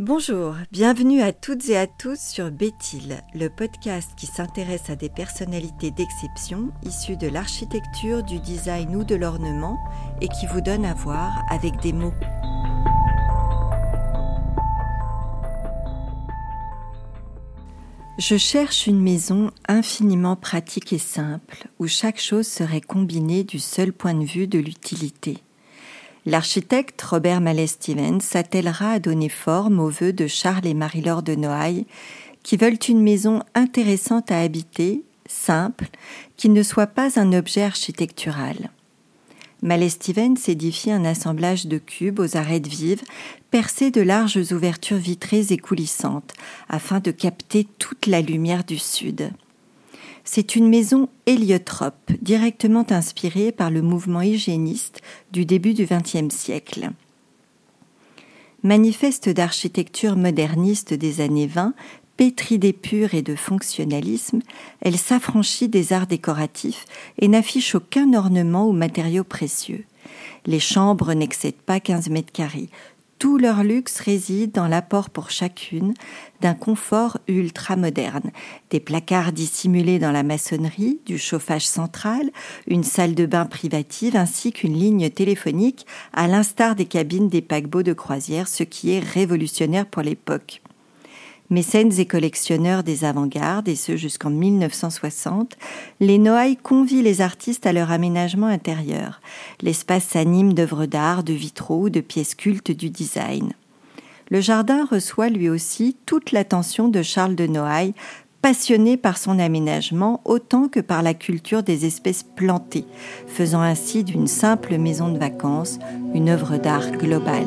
Bonjour, bienvenue à toutes et à tous sur Béthil, le podcast qui s'intéresse à des personnalités d'exception issues de l'architecture, du design ou de l'ornement et qui vous donne à voir avec des mots. Je cherche une maison infiniment pratique et simple où chaque chose serait combinée du seul point de vue de l'utilité. L'architecte Robert Mallet Stevens s'attellera à donner forme aux vœux de Charles et Marie-Laure de Noailles, qui veulent une maison intéressante à habiter, simple, qui ne soit pas un objet architectural. Mallet Stevens édifie un assemblage de cubes aux arêtes vives, percés de larges ouvertures vitrées et coulissantes, afin de capter toute la lumière du sud. C'est une maison héliotrope, directement inspirée par le mouvement hygiéniste du début du XXe siècle. Manifeste d'architecture moderniste des années 20, pétrie d'épure et de fonctionnalisme, elle s'affranchit des arts décoratifs et n'affiche aucun ornement ou matériau précieux. Les chambres n'excèdent pas 15 mètres carrés, tout leur luxe réside dans l'apport pour chacune d'un confort ultra-moderne, des placards dissimulés dans la maçonnerie, du chauffage central, une salle de bain privative ainsi qu'une ligne téléphonique à l'instar des cabines des paquebots de croisière, ce qui est révolutionnaire pour l'époque. Mécènes et collectionneurs des avant-gardes, et ce jusqu'en 1960, les Noailles convient les artistes à leur aménagement intérieur. L'espace s'anime d'œuvres d'art, de vitraux, de pièces cultes du design. Le jardin reçoit lui aussi toute l'attention de Charles de Noailles, passionné par son aménagement autant que par la culture des espèces plantées, faisant ainsi d'une simple maison de vacances une œuvre d'art globale.